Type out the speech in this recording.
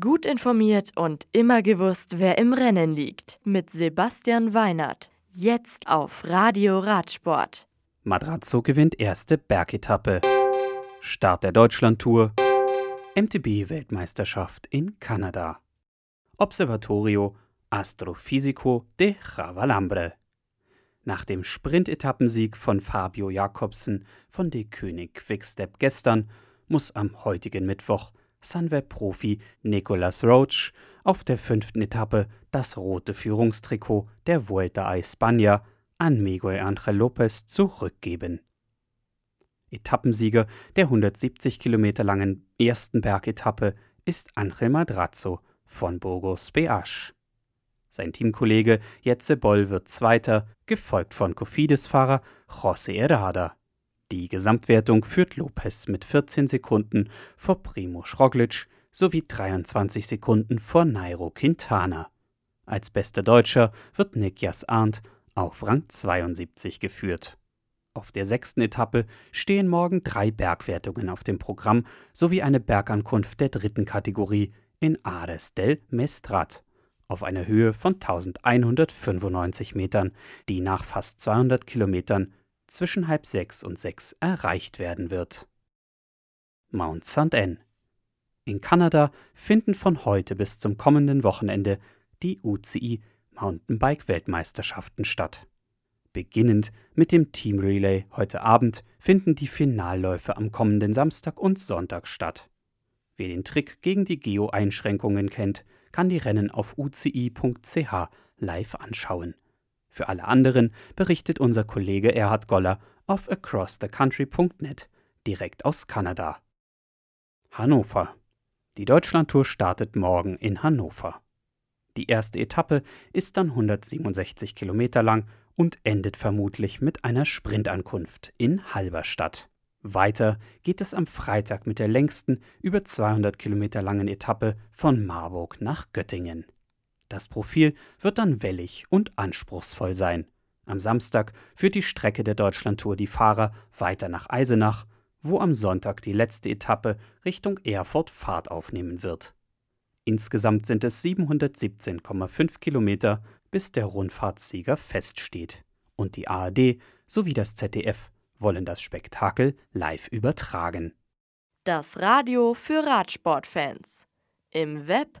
Gut informiert und immer gewusst, wer im Rennen liegt. Mit Sebastian Weinert. Jetzt auf Radio Radsport. Madrazzo gewinnt erste Bergetappe. Start der Deutschlandtour. MTB-Weltmeisterschaft in Kanada. Observatorio Astrofisico de Javalambre. Nach dem Sprint-Etappensieg von Fabio Jakobsen von De König Quickstep gestern muss am heutigen Mittwoch Sunweb-Profi Nicolas Roach auf der fünften Etappe das rote Führungstrikot der Vuelta a España an Miguel Angel Lopez zurückgeben. Etappensieger der 170 Kilometer langen ersten Bergetappe ist Angel Madrazzo von Burgos Beasch. Sein Teamkollege Jetze Boll wird Zweiter, gefolgt von Cofidis-Fahrer José Herrada. Die Gesamtwertung führt Lopez mit 14 Sekunden vor Primo Schroglic sowie 23 Sekunden vor Nairo Quintana. Als bester Deutscher wird Niklas Arndt auf Rang 72 geführt. Auf der sechsten Etappe stehen morgen drei Bergwertungen auf dem Programm sowie eine Bergankunft der dritten Kategorie in Ares del Mestrat auf einer Höhe von 1195 Metern, die nach fast 200 Kilometern zwischen halb sechs und sechs erreicht werden wird. Mount St. Anne. In Kanada finden von heute bis zum kommenden Wochenende die UCI Mountainbike-Weltmeisterschaften statt. Beginnend mit dem Team Relay heute Abend finden die Finalläufe am kommenden Samstag und Sonntag statt. Wer den Trick gegen die Geo-Einschränkungen kennt, kann die Rennen auf uci.ch live anschauen. Für alle anderen berichtet unser Kollege Erhard Goller auf acrossthecountry.net direkt aus Kanada. Hannover. Die Deutschlandtour startet morgen in Hannover. Die erste Etappe ist dann 167 Kilometer lang und endet vermutlich mit einer Sprintankunft in Halberstadt. Weiter geht es am Freitag mit der längsten, über 200 Kilometer langen Etappe von Marburg nach Göttingen. Das Profil wird dann wellig und anspruchsvoll sein. Am Samstag führt die Strecke der Deutschlandtour die Fahrer weiter nach Eisenach, wo am Sonntag die letzte Etappe Richtung Erfurt Fahrt aufnehmen wird. Insgesamt sind es 717,5 Kilometer, bis der Rundfahrtssieger feststeht. Und die ARD sowie das ZDF wollen das Spektakel live übertragen. Das Radio für Radsportfans. Im Web